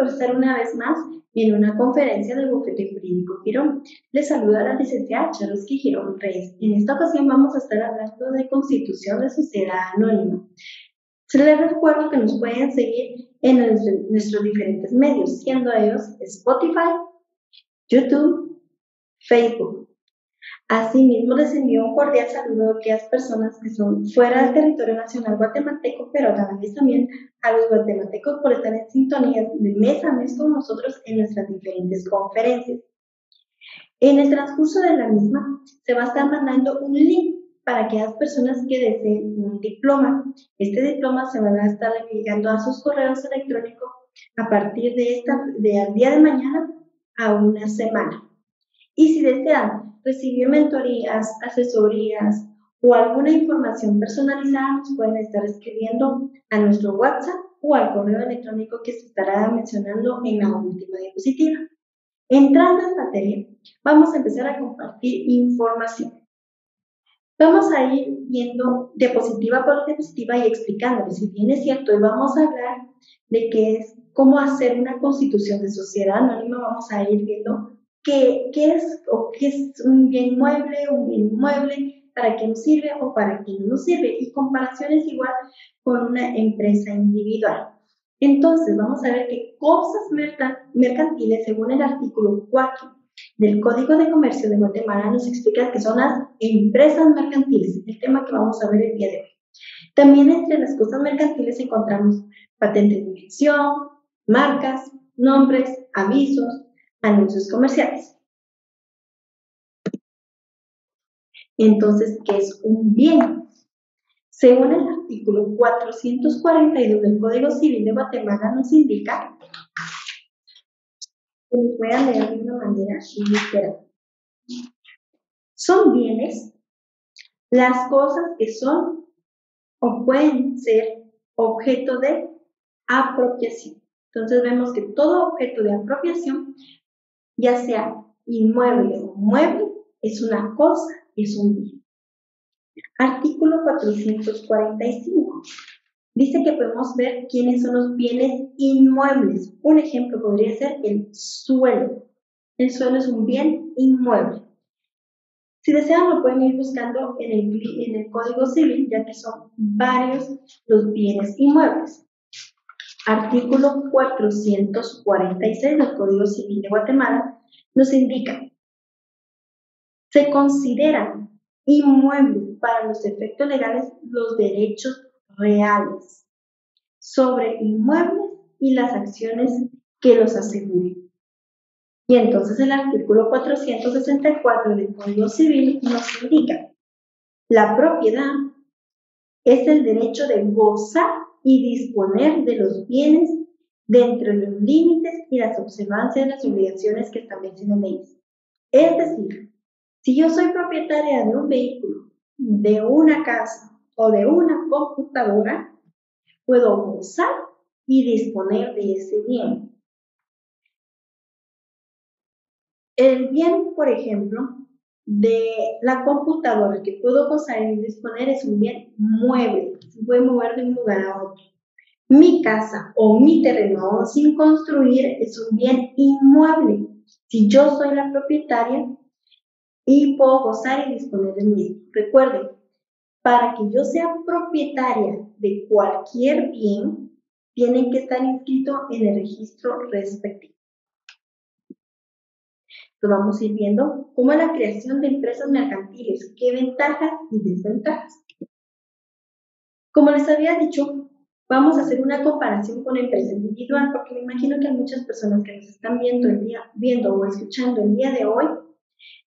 Por estar una vez más en una conferencia del Bufete Jurídico Girón. Les saluda la licenciada Charoski Girón Reyes. En esta ocasión vamos a estar hablando de constitución de sociedad anónima. Se les recuerdo que nos pueden seguir en nuestros diferentes medios, siendo ellos Spotify, YouTube, Facebook. Asimismo, les envío un cordial saludo a aquellas personas que son fuera del territorio nacional guatemalteco, pero a también a los guatemaltecos por estar en sintonía de mes a mes con nosotros en nuestras diferentes conferencias. En el transcurso de la misma, se va a estar mandando un link para aquellas personas que deseen un diploma. Este diploma se va a estar llegando a sus correos electrónicos a partir de esta, de al día de mañana a una semana. Y si desean recibir mentorías, asesorías o alguna información personalizada, nos pueden estar escribiendo a nuestro WhatsApp o al correo electrónico que se estará mencionando en la última diapositiva. Entrando en materia, vamos a empezar a compartir información. Vamos a ir viendo diapositiva por diapositiva y explicándoles, si bien es cierto, y vamos a hablar de qué es, cómo hacer una constitución de sociedad anónima, vamos a ir viendo qué, qué es o qué es un bien mueble, un bien inmueble, para qué nos sirve o para qué no nos sirve, y comparaciones igual con una empresa individual. Entonces, vamos a ver qué cosas mercantiles, según el artículo 4 del Código de Comercio de Guatemala, nos explica que son las empresas mercantiles, el tema que vamos a ver el día de hoy. También entre las cosas mercantiles encontramos patentes de invención, marcas, nombres, avisos, anuncios comerciales. Entonces, ¿qué es un bien? Según el artículo 442 del Código Civil de Guatemala nos indica, voy a leer de una manera literal. Son bienes las cosas que son o pueden ser objeto de apropiación. Entonces vemos que todo objeto de apropiación ya sea inmueble o mueble, es una cosa, es un bien. Artículo 445. Dice que podemos ver quiénes son los bienes inmuebles. Un ejemplo podría ser el suelo. El suelo es un bien inmueble. Si desean, lo pueden ir buscando en el, en el Código Civil, ya que son varios los bienes inmuebles. Artículo 446 del Código Civil de Guatemala nos indica, se consideran inmuebles para los efectos legales los derechos reales sobre inmuebles y las acciones que los aseguren. Y entonces el artículo 464 del Código Civil nos indica, la propiedad es el derecho de gozar y disponer de los bienes dentro de los límites y las observancias de las obligaciones que establecen las leyes. Es decir, si yo soy propietaria de un vehículo, de una casa o de una computadora, puedo gozar y disponer de ese bien. El bien, por ejemplo, de la computadora que puedo gozar y disponer es un bien mueble, se puede mover de un lugar a otro. Mi casa o mi terreno sin construir es un bien inmueble. Si yo soy la propietaria y puedo gozar y disponer del mismo. Recuerden, para que yo sea propietaria de cualquier bien, tienen que estar inscrito en el registro respectivo vamos a ir viendo cómo es la creación de empresas mercantiles, qué ventajas y desventajas. Como les había dicho, vamos a hacer una comparación con empresa individual, porque me imagino que hay muchas personas que nos están viendo, el día, viendo o escuchando el día de hoy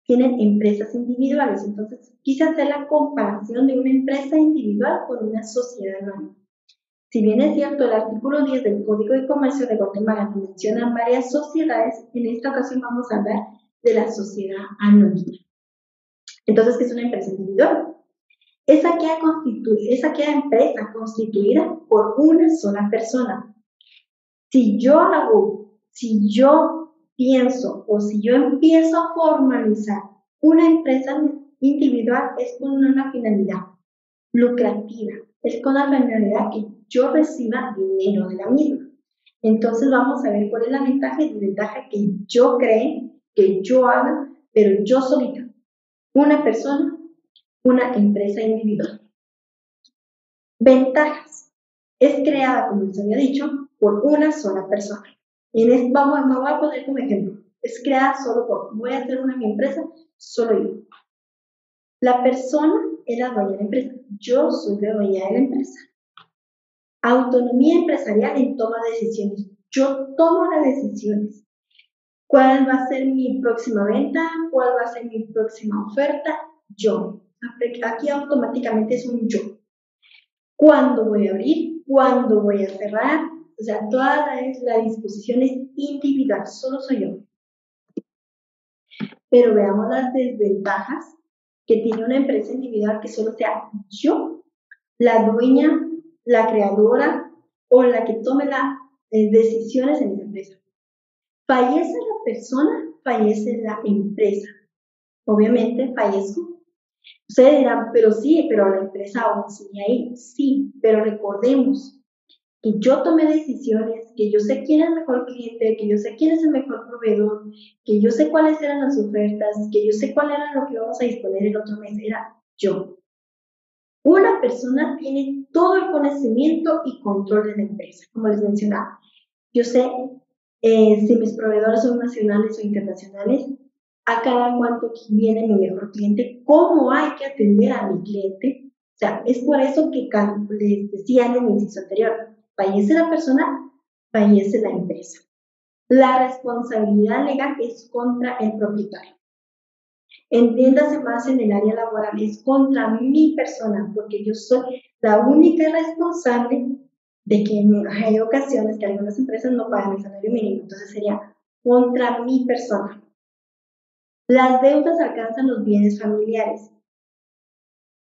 tienen empresas individuales. Entonces, quise hacer la comparación de una empresa individual con una sociedad anónima. Si bien es cierto, el artículo 10 del Código de Comercio de Guatemala menciona varias sociedades, en esta ocasión vamos a hablar de la sociedad anónima. Entonces, ¿qué es una empresa individual? Es aquella, es aquella empresa constituida por una sola persona. Si yo hago, si yo pienso o si yo empiezo a formalizar una empresa individual es con una finalidad lucrativa, es con la finalidad que yo reciba dinero de la misma. Entonces vamos a ver cuál es la ventaja y desventaja que yo cree, que yo haga, pero yo solita. Una persona, una empresa individual. Ventajas. Es creada, como les había dicho, por una sola persona. En este, vamos, voy a poner como ejemplo. Es creada solo por, voy a hacer una mi empresa, solo yo. La persona es la dueña de la empresa. Yo soy la dueña de la empresa. Autonomía empresarial en toma de decisiones. Yo tomo las decisiones. ¿Cuál va a ser mi próxima venta? ¿Cuál va a ser mi próxima oferta? Yo. Aquí automáticamente es un yo. ¿Cuándo voy a abrir? ¿Cuándo voy a cerrar? O sea, toda la, disposición es individual, solo soy yo. Pero veamos las desventajas que tiene una empresa individual que solo sea yo, la dueña la creadora o la que tome las eh, decisiones en esa empresa. Fallece la persona, fallece la empresa. Obviamente fallezco. Ustedes dirán, pero sí, pero la empresa aún sigue ahí. Sí, pero recordemos que yo tomé decisiones, que yo sé quién es el mejor cliente, que yo sé quién es el mejor proveedor, que yo sé cuáles eran las ofertas, que yo sé cuál era lo que íbamos a disponer el otro mes, era yo. Una persona tiene todo el conocimiento y control de la empresa, como les mencionaba. Yo sé eh, si mis proveedores son nacionales o internacionales, a cada cuánto viene mi mejor cliente, cómo hay que atender a mi cliente. O sea, es por eso que les decía en el inciso anterior, fallece la persona, fallece la empresa. La responsabilidad legal es contra el propietario. Entiéndase más en el área laboral, es contra mi persona, porque yo soy la única responsable de que hay ocasiones que algunas empresas no pagan el salario mínimo, entonces sería contra mi persona. Las deudas alcanzan los bienes familiares,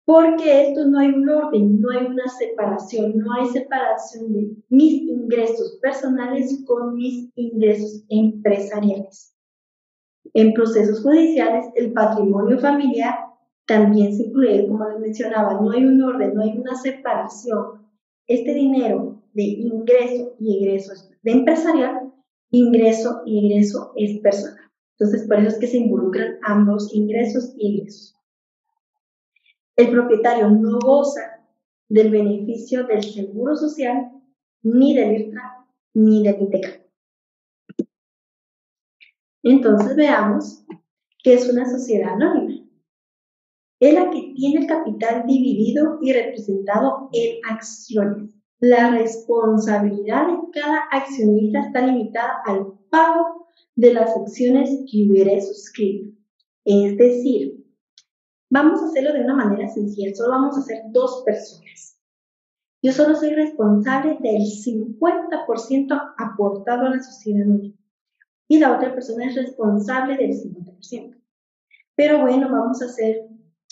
porque esto no hay un orden, no hay una separación, no hay separación de mis ingresos personales con mis ingresos empresariales. En procesos judiciales, el patrimonio familiar también se incluye, como les mencionaba, no hay un orden, no hay una separación. Este dinero de ingreso y egreso de empresarial, ingreso y egreso es personal. Entonces, por eso es que se involucran ambos ingresos y egresos. El propietario no goza del beneficio del seguro social, ni del IRTRA, ni del ITECA. Entonces veamos qué es una sociedad anónima. Es la que tiene el capital dividido y representado en acciones. La responsabilidad de cada accionista está limitada al pago de las acciones que hubiera suscrito. Es decir, vamos a hacerlo de una manera sencilla, solo vamos a ser dos personas. Yo solo soy responsable del 50% aportado a la sociedad anónima y la otra persona es responsable del 50%. Pero bueno, vamos a hacer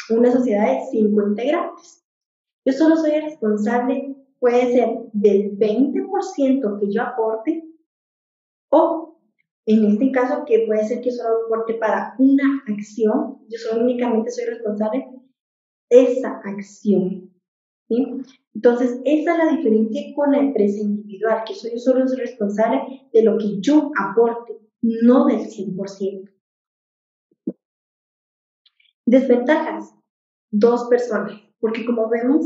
una sociedad de 5 integrantes. Yo solo soy responsable, puede ser del 20% que yo aporte o en este caso que puede ser que solo aporte para una acción, yo solo únicamente soy responsable de esa acción. ¿sí? Entonces, esa es la diferencia con la empresa individual, que soy yo solo soy responsable de lo que yo aporte no del 100%. Desventajas, dos personas, porque como vemos,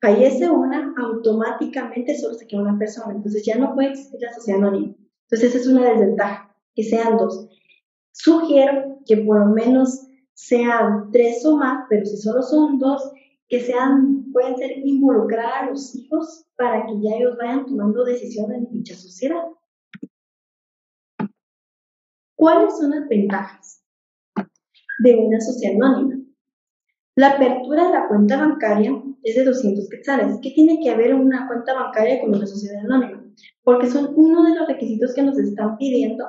fallece una, automáticamente solo se queda una persona, entonces ya no puede existir la sociedad anónima. Entonces esa es una desventaja, que sean dos. Sugiero que por lo menos sean tres o más, pero si solo son dos, que sean, pueden ser involucrar a los hijos para que ya ellos vayan tomando decisiones en dicha sociedad. ¿Cuáles son las ventajas de una sociedad anónima? La apertura de la cuenta bancaria es de 200 quetzales. ¿Qué tiene que haber una cuenta bancaria con una sociedad anónima? Porque son uno de los requisitos que nos están pidiendo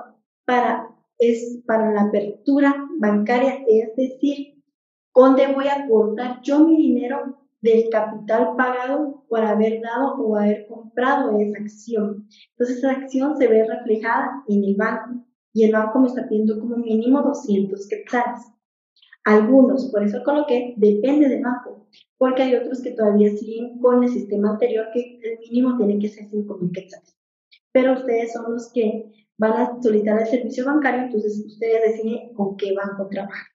para, es, para la apertura bancaria, es decir, ¿dónde voy a aportar yo mi dinero del capital pagado por haber dado o haber comprado esa acción? Entonces, esa acción se ve reflejada en el banco y el banco me está pidiendo como mínimo 200 quetzales. Algunos, por eso coloqué, depende del banco, porque hay otros que todavía siguen con el sistema anterior que el mínimo tiene que ser 5.000 quetzales. pero ustedes son los que van a solicitar el servicio bancario, entonces ustedes deciden con qué banco trabajar.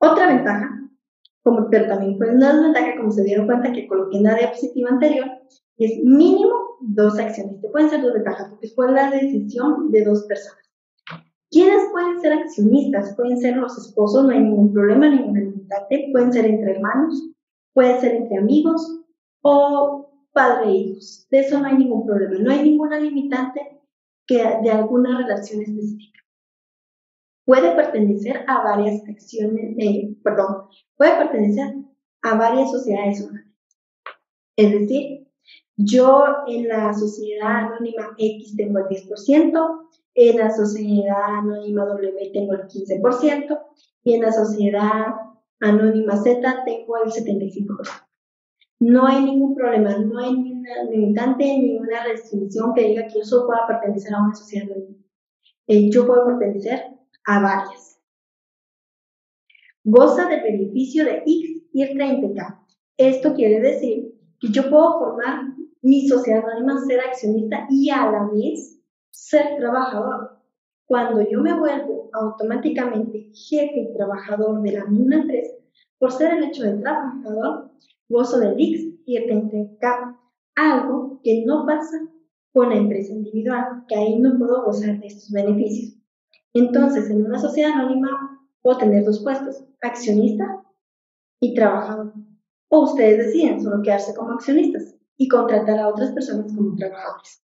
Otra ventaja, como, pero también fue una desventaja, como se dieron cuenta que coloqué en la diapositiva anterior, es mínimo dos acciones. Pueden ser dos ventajas, porque fue la decisión de dos personas. ¿Quiénes pueden ser accionistas? Pueden ser los esposos, no hay ningún problema, ninguna limitante. Pueden ser entre hermanos, pueden ser entre amigos o padre e hijos. De eso no hay ningún problema. No hay ninguna limitante que de alguna relación específica. Puede pertenecer a varias acciones, eh, perdón, puede pertenecer a varias sociedades humanas. Es decir, yo en la sociedad anónima X tengo el 10%, en la sociedad anónima W tengo el 15% y en la sociedad anónima Z tengo el 75%. No hay ningún problema, no hay ninguna limitante ni una restricción que diga que yo solo pueda pertenecer a una sociedad anónima. Eh, yo puedo pertenecer a varias. Goza del beneficio de X y el 30K. Esto quiere decir que yo puedo formar mi sociedad anónima, ser accionista y a la vez ser trabajador. Cuando yo me vuelvo automáticamente jefe y trabajador de la misma empresa, por ser el hecho de trabajador, gozo del X y el 30K, algo que no pasa con la empresa individual, que ahí no puedo gozar de estos beneficios. Entonces, en una sociedad anónima puedo tener dos puestos, accionista y trabajador. O ustedes deciden solo quedarse como accionistas y contratar a otras personas como trabajadores.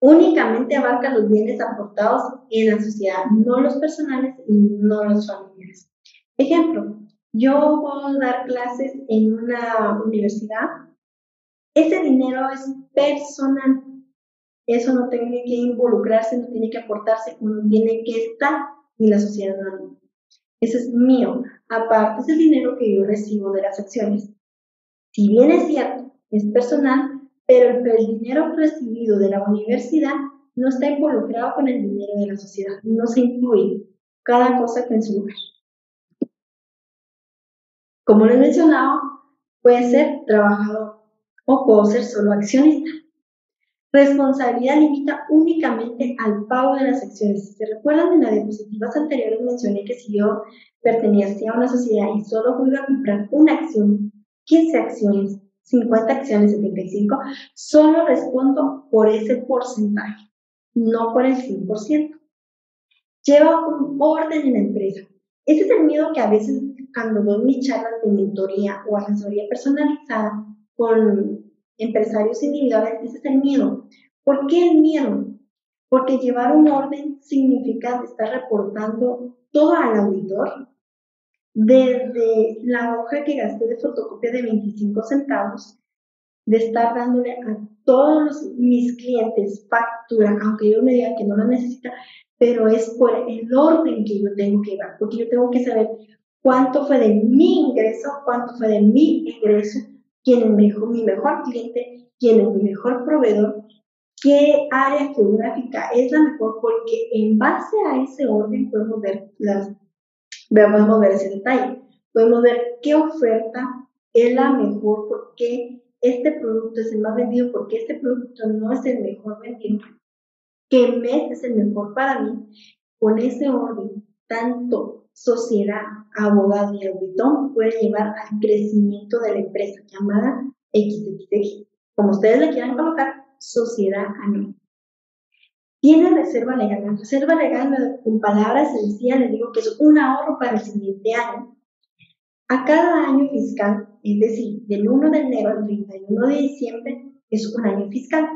Únicamente abarca los bienes aportados en la sociedad, no los personales y no los familiares. Ejemplo, yo puedo dar clases en una universidad. Ese dinero es personal. Eso no tiene que involucrarse, no tiene que aportarse, no tiene que estar en la sociedad anónima. Ese es mío. Aparte es el dinero que yo recibo de las acciones. Si bien es cierto, es personal, pero el dinero recibido de la universidad no está involucrado con el dinero de la sociedad. No se incluye cada cosa que en su lugar. Como lo he mencionado, puede ser trabajador o puedo ser solo accionista. Responsabilidad limita únicamente al pago de las acciones. Si se recuerdan en las diapositivas anteriores mencioné que si yo pertenecía a una sociedad y solo iba a comprar una acción, 15 acciones, 50 acciones, 75, solo respondo por ese porcentaje, no por el 100%. Lleva un orden en la empresa. Ese es el miedo que a veces cuando doy mis charlas de mentoría o asesoría personalizada con empresarios individuales, ese es el miedo. ¿Por qué el miedo? Porque llevar un orden significa estar reportando todo al auditor, desde la hoja que gasté de fotocopia de 25 centavos, de estar dándole a todos mis clientes factura, aunque yo me diga que no la necesita, pero es por el orden que yo tengo que dar, porque yo tengo que saber cuánto fue de mi ingreso, cuánto fue de mi ingreso, quién es mi mejor cliente, quién es mi mejor proveedor, qué área geográfica es la mejor, porque en base a ese orden podemos ver las, podemos ver ese detalle, podemos ver qué oferta es la mejor, por qué este producto es el más vendido, porque este producto no es el mejor vendido, qué mes es el mejor para mí, con ese orden, tanto sociedad, abogado y auditor puede llevar al crecimiento de la empresa llamada XXX. Como ustedes le quieran colocar, sociedad anónima. Tiene reserva legal. Reserva legal, con palabras sencillas, les digo que es un ahorro para el siguiente año. A cada año fiscal, es decir, del 1 de enero al 31 de diciembre, es un año fiscal.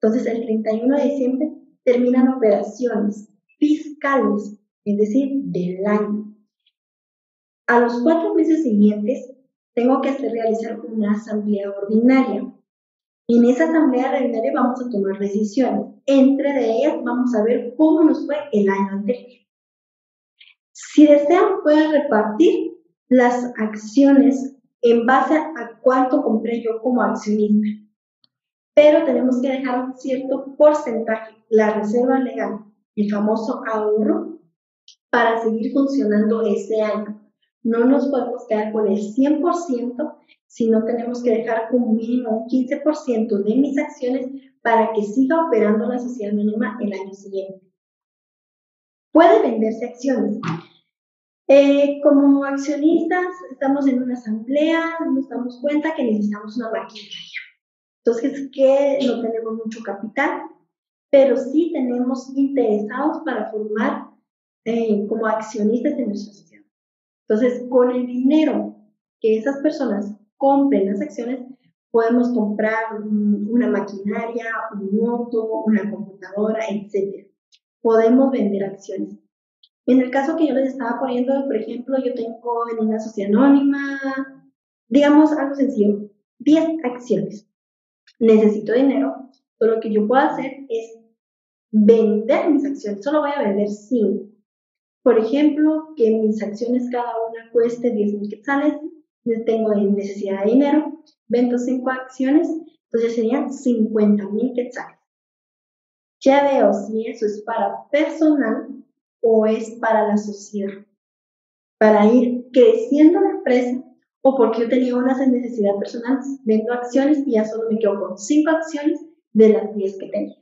Entonces, el 31 de diciembre terminan operaciones fiscales es decir, del año. A los cuatro meses siguientes, tengo que hacer realizar una asamblea ordinaria. En esa asamblea ordinaria vamos a tomar decisiones. Entre de ellas vamos a ver cómo nos fue el año anterior. Si desean, pueden repartir las acciones en base a cuánto compré yo como accionista. Pero tenemos que dejar un cierto porcentaje, la reserva legal, el famoso ahorro, para seguir funcionando ese año. No nos podemos quedar con el 100% sino tenemos que dejar como mínimo un 15% de mis acciones para que siga operando la sociedad anónima el año siguiente. Puede venderse acciones. Eh, como accionistas, estamos en una asamblea, nos damos cuenta que necesitamos una maquinaria. Entonces, que no tenemos mucho capital, pero sí tenemos interesados para formar eh, como accionistas de nuestra sociedad. Entonces, con el dinero que esas personas compren las acciones, podemos comprar una maquinaria, un moto, una computadora, etc. Podemos vender acciones. En el caso que yo les estaba poniendo, por ejemplo, yo tengo en una sociedad anónima, digamos algo sencillo, 10 acciones. Necesito dinero, lo que yo puedo hacer es vender mis acciones. Solo voy a vender 5. Por ejemplo, que mis acciones cada una cueste 10 mil quetzales, tengo necesidad de dinero, vendo 5 acciones, entonces serían 50 mil quetzales. Ya veo si eso es para personal o es para la sociedad, para ir creciendo la empresa o porque yo tenía unas necesidades personales, vendo acciones y ya solo me quedo con 5 acciones de las 10 que tenía.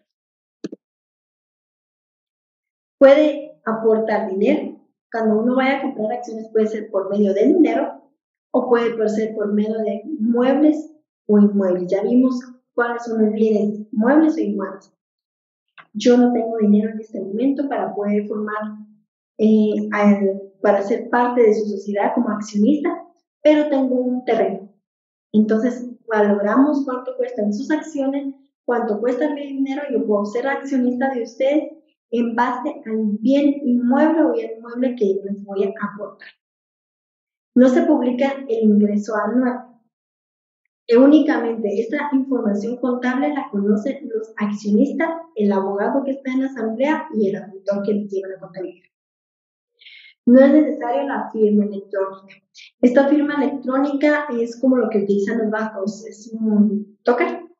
Puede aportar dinero. Cuando uno vaya a comprar acciones puede ser por medio de dinero o puede ser por medio de muebles o inmuebles. Ya vimos cuáles son los bienes muebles o inmuebles. Yo no tengo dinero en este momento para poder formar, eh, para ser parte de su sociedad como accionista, pero tengo un terreno. Entonces, valoramos cuánto cuestan sus acciones, cuánto cuesta mi dinero, yo puedo ser accionista de ustedes en base al bien inmueble o bien inmueble que les voy a aportar. No se publica el ingreso anual. Únicamente esta información contable la conocen los accionistas, el abogado que está en la asamblea y el auditor que lleva la contabilidad. No es necesario la firma electrónica. Esta firma electrónica es como lo que utilizan los bancos, es un token.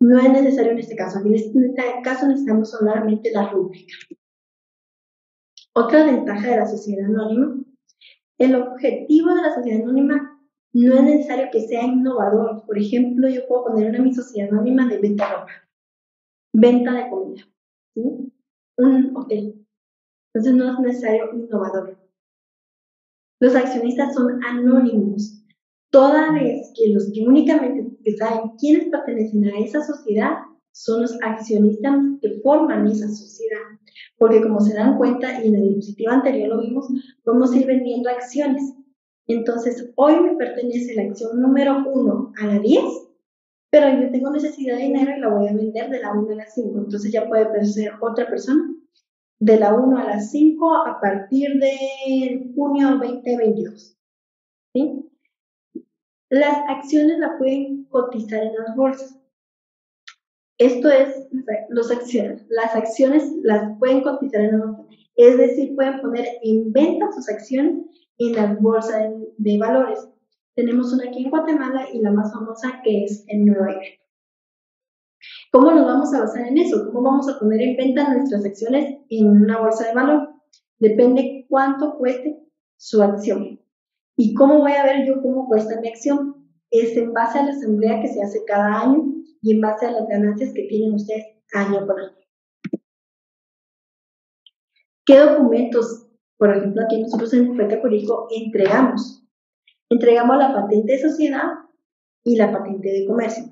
No es necesario en este caso. En este caso necesitamos solamente la rúbrica. Otra ventaja de la sociedad anónima el objetivo de la sociedad anónima no es necesario que sea innovador. Por ejemplo, yo puedo poner una mi sociedad anónima de venta de ropa, venta de comida, un hotel. Entonces no es necesario innovador. Los accionistas son anónimos. Toda vez que los que únicamente saben quiénes pertenecen a esa sociedad son los accionistas que forman esa sociedad. Porque como se dan cuenta, y en la diapositiva anterior lo vimos, podemos ir vendiendo acciones. Entonces, hoy me pertenece la acción número 1 a la 10, pero yo tengo necesidad de dinero y la voy a vender de la 1 a la 5. Entonces ya puede ser otra persona de la 1 a la 5 a partir de junio 2022. ¿sí? Las acciones la pueden cotizar en las bolsas. Esto es, los acciones, las acciones las pueden cotizar en la bolsa, es decir, pueden poner en venta sus acciones en la bolsa de, valores. Tenemos una aquí en Guatemala y la más famosa que es en Nueva York. ¿Cómo nos vamos a basar en eso? ¿Cómo vamos a poner en venta nuestras acciones en una bolsa de valor? Depende cuánto cueste su acción. ¿Y cómo voy a ver yo cómo cuesta mi acción? Es en base a la asamblea que se hace cada año y en base a las ganancias que tienen ustedes año por año. ¿Qué documentos, por ejemplo, aquí nosotros en Bufete Jurídico entregamos? Entregamos la patente de sociedad y la patente de comercio.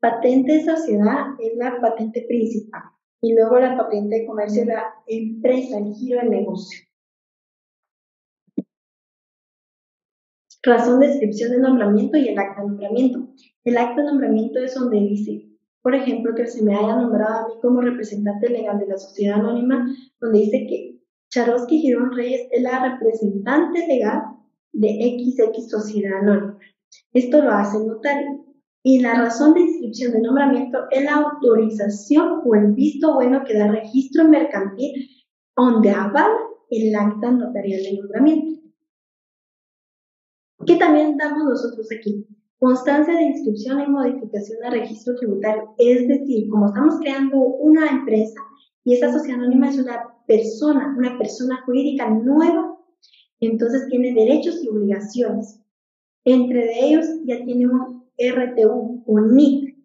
Patente de sociedad es la patente principal y luego la patente de comercio es la empresa, el giro del negocio. Razón de inscripción de nombramiento y el acta de nombramiento. El acta de nombramiento es donde dice, por ejemplo, que se me haya nombrado a mí como representante legal de la sociedad anónima, donde dice que Charosky Girón Reyes es la representante legal de XX Sociedad Anónima. Esto lo hace el notario. Y la razón de inscripción de nombramiento es la autorización o el visto bueno que da registro mercantil donde avala el acta notarial de nombramiento. ¿Qué también damos nosotros aquí? Constancia de inscripción y modificación de registro tributario. Es decir, como estamos creando una empresa y esa sociedad anónima es una persona, una persona jurídica nueva, entonces tiene derechos y obligaciones. Entre ellos ya tiene un RTU o NIT.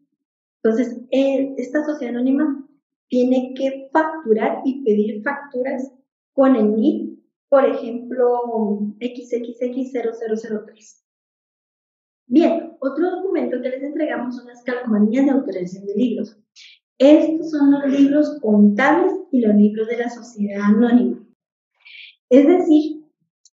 Entonces, esta sociedad anónima tiene que facturar y pedir facturas con el NIT, por ejemplo, XXX0003. Bien, otro documento que les entregamos son las calcomanías de autorización de libros. Estos son los libros contables y los libros de la sociedad anónima. Es decir,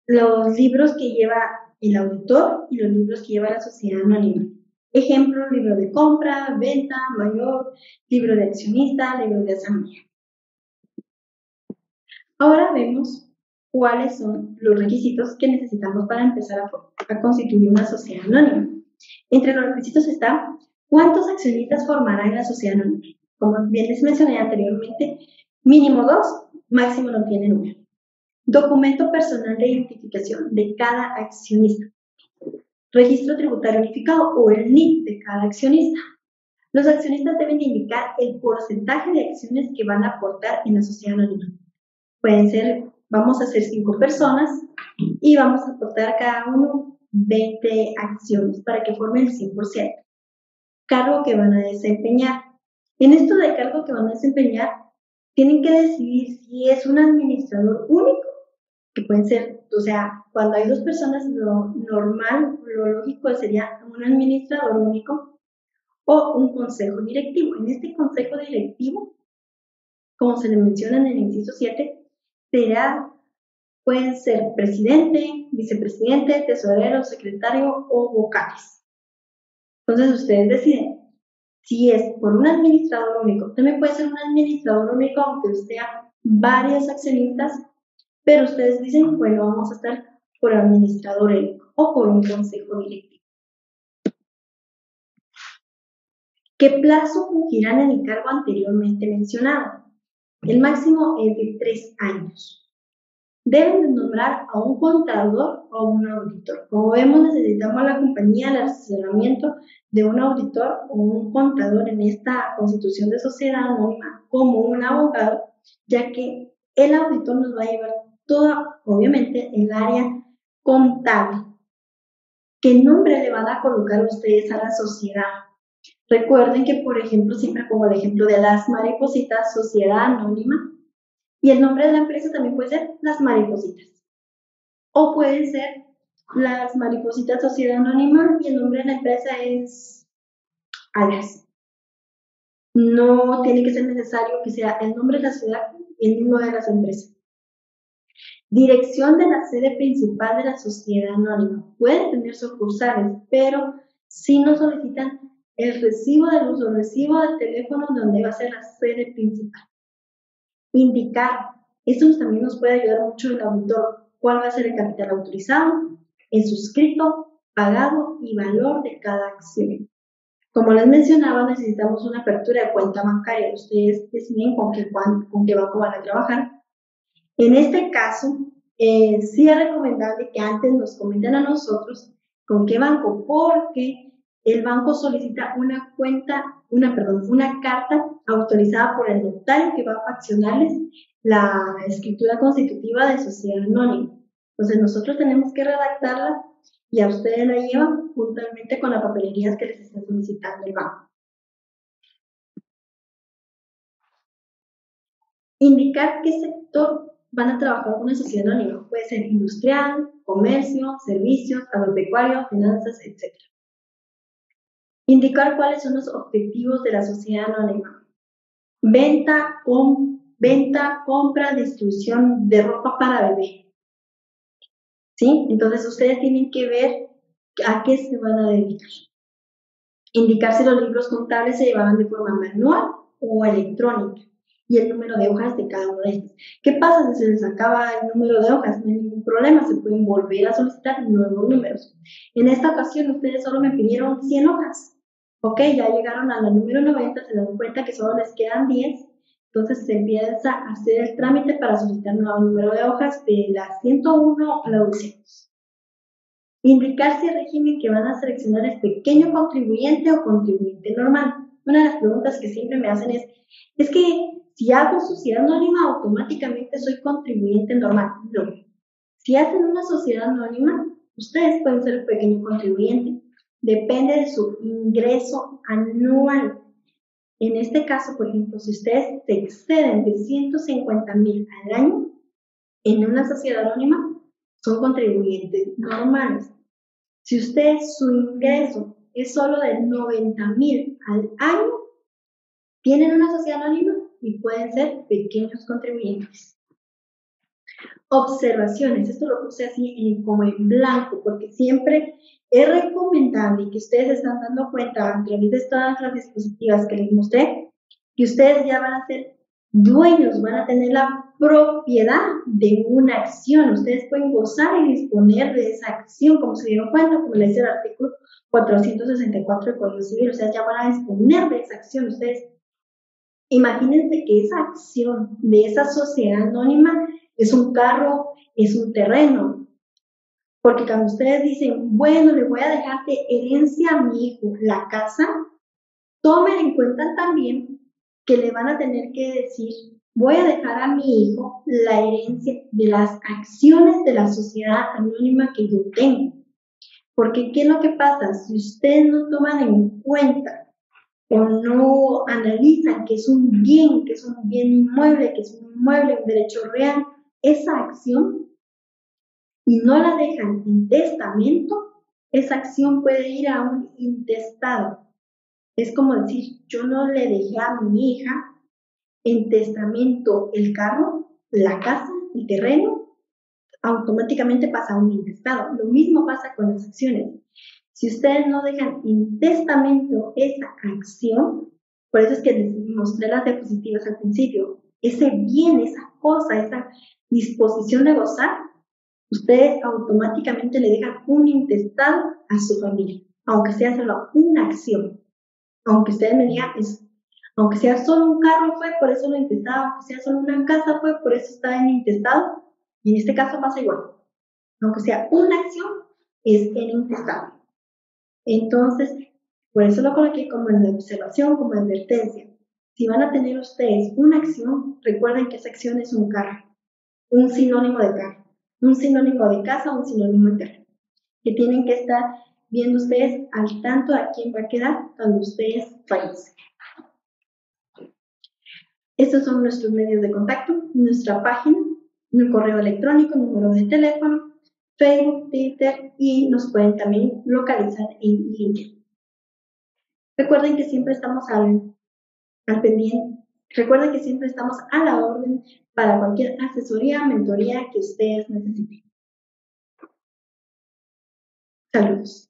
los libros que lleva el auditor y los libros que lleva la sociedad anónima. Ejemplo, libro de compra, venta, mayor, libro de accionista, libro de asamblea. Ahora vemos cuáles son los requisitos que necesitamos para empezar a, constituir una sociedad anónima. Entre los requisitos está cuántos accionistas formarán la sociedad anónima. Como bien les mencioné anteriormente, mínimo dos, máximo no tiene número. Documento personal de identificación de cada accionista. Registro tributario unificado o el NIP de cada accionista. Los accionistas deben indicar el porcentaje de acciones que van a aportar en la sociedad anónima. Pueden ser, vamos a ser cinco personas y vamos a aportar cada uno 20 acciones para que formen el 100%. Cargo que van a desempeñar. En esto de cargo que van a desempeñar, tienen que decidir si es un administrador único que pueden ser, o sea, cuando hay dos personas, lo normal, lo lógico sería un administrador único o un consejo directivo. En este consejo directivo, como se le menciona en el inciso 7, será, pueden ser presidente, vicepresidente, tesorero, secretario o vocales. Entonces ustedes deciden si es por un administrador único. También puede ser un administrador único, aunque tenga varios accionistas pero ustedes dicen, bueno, vamos a estar por administrador o por un consejo directivo. ¿Qué plazo fungirán en el cargo anteriormente mencionado? El máximo es de tres años. Deben nombrar a un contador o un auditor. Como vemos, necesitamos la compañía el asesoramiento de un auditor o un contador en esta constitución de sociedad anónima como un abogado, ya que el auditor nos va a llevar toda, obviamente, el área contable. ¿Qué nombre le van a colocar ustedes a la sociedad? Recuerden que, por ejemplo, siempre pongo el ejemplo de las maripositas, sociedad anónima, y el nombre de la empresa también puede ser las maripositas. O puede ser las maripositas, sociedad anónima, y el nombre de la empresa es Alas. No tiene que ser necesario que sea el nombre de la ciudad y el mismo de las empresas. Dirección de la sede principal de la sociedad anónima. Pueden tener sucursales, pero si no solicitan el recibo de luz o recibo de teléfono donde va a ser la sede principal. Indicar. Esto también nos puede ayudar mucho el auditor. ¿Cuál va a ser el capital autorizado, el suscrito, pagado y valor de cada acción? Como les mencionaba, necesitamos una apertura de cuenta bancaria. Ustedes deciden con qué, con qué banco van a trabajar en este caso, eh, sí es recomendable que antes nos comenten a nosotros con qué banco, porque el banco solicita una cuenta, una, perdón, una carta autorizada por el notario que va a faccionarles la escritura constitutiva de sociedad anónima. Entonces nosotros tenemos que redactarla y a ustedes la llevan juntamente con las papelerías que les está solicitando el banco. Indicar qué sector van a trabajar con una sociedad anónima. Puede ser industrial, comercio, servicios, agropecuario, finanzas, etc. Indicar cuáles son los objetivos de la sociedad anónima. Venta, venta, compra, distribución de ropa para bebé. ¿Sí? Entonces ustedes tienen que ver a qué se van a dedicar. Indicar si los libros contables se llevarán de forma manual o electrónica y el número de hojas de cada uno de estos. ¿Qué pasa si se les acaba el número de hojas? No hay ningún problema, se pueden volver a solicitar nuevos números. En esta ocasión ustedes solo me pidieron 100 hojas. Ok, ya llegaron a la número 90, se dan cuenta que solo les quedan 10. Entonces se empieza a hacer el trámite para solicitar nuevo número de hojas de la 101 a la 200. Indicar si el régimen que van a seleccionar es pequeño contribuyente o contribuyente normal. Una de las preguntas que siempre me hacen es, es que si hago sociedad anónima, automáticamente soy contribuyente normal. No. Si hacen una sociedad anónima, Ustedes pueden ser pequeño contribuyente. Depende de su ingreso anual. En este caso, por ejemplo, si ustedes se exceden de 150 mil al año en una sociedad anónima, son contribuyentes normales. Si usted su ingreso es solo de 90 mil al año, tienen una sociedad anónima y pueden ser pequeños contribuyentes. Observaciones, esto lo puse así como en blanco, porque siempre es recomendable que ustedes están dando cuenta a través de todas las dispositivas que les mostré, que ustedes ya van a ser dueños, van a tener la propiedad de una acción. Ustedes pueden gozar y disponer de esa acción, como se dieron cuenta, como le dice el artículo 464 del Código Civil. O sea, ya van a disponer de esa acción. Ustedes imagínense que esa acción de esa sociedad anónima es un carro, es un terreno. Porque cuando ustedes dicen, bueno, le voy a dejar de herencia a mi hijo la casa, tomen en cuenta también que le van a tener que decir, voy a dejar a mi hijo la herencia de las acciones de la sociedad anónima que yo tengo. Porque, ¿qué es lo que pasa? Si ustedes no toman en cuenta o no analizan que es un bien, que es un bien inmueble, que es un inmueble, un derecho real, esa acción, y no la dejan en testamento, esa acción puede ir a un intestado. Es como decir, yo no le dejé a mi hija en testamento el carro, la casa, el terreno, automáticamente pasa a un intestado. Lo mismo pasa con las acciones. Si ustedes no dejan en testamento esa acción, por eso es que les mostré las diapositivas al principio, ese bien, esa cosa, esa disposición de gozar, ustedes automáticamente le dejan un intestado a su familia, aunque sea solo una acción aunque ustedes me digan, aunque sea solo un carro fue, por eso lo intestado, aunque sea solo una casa fue, por eso está en intestado, y en este caso pasa igual. Aunque sea una acción, es en intestado. Entonces, por eso lo coloqué como en observación, como advertencia. Si van a tener ustedes una acción, recuerden que esa acción es un carro, un sinónimo de carro, un sinónimo de casa, un sinónimo de terreno, que tienen que estar viendo ustedes al tanto a quién va a quedar cuando ustedes fallecen. Estos son nuestros medios de contacto, nuestra página, un correo electrónico, número de teléfono, Facebook, Twitter y nos pueden también localizar en LinkedIn. Recuerden que siempre estamos al, al pendiente, recuerden que siempre estamos a la orden para cualquier asesoría, mentoría que ustedes necesiten. Saludos.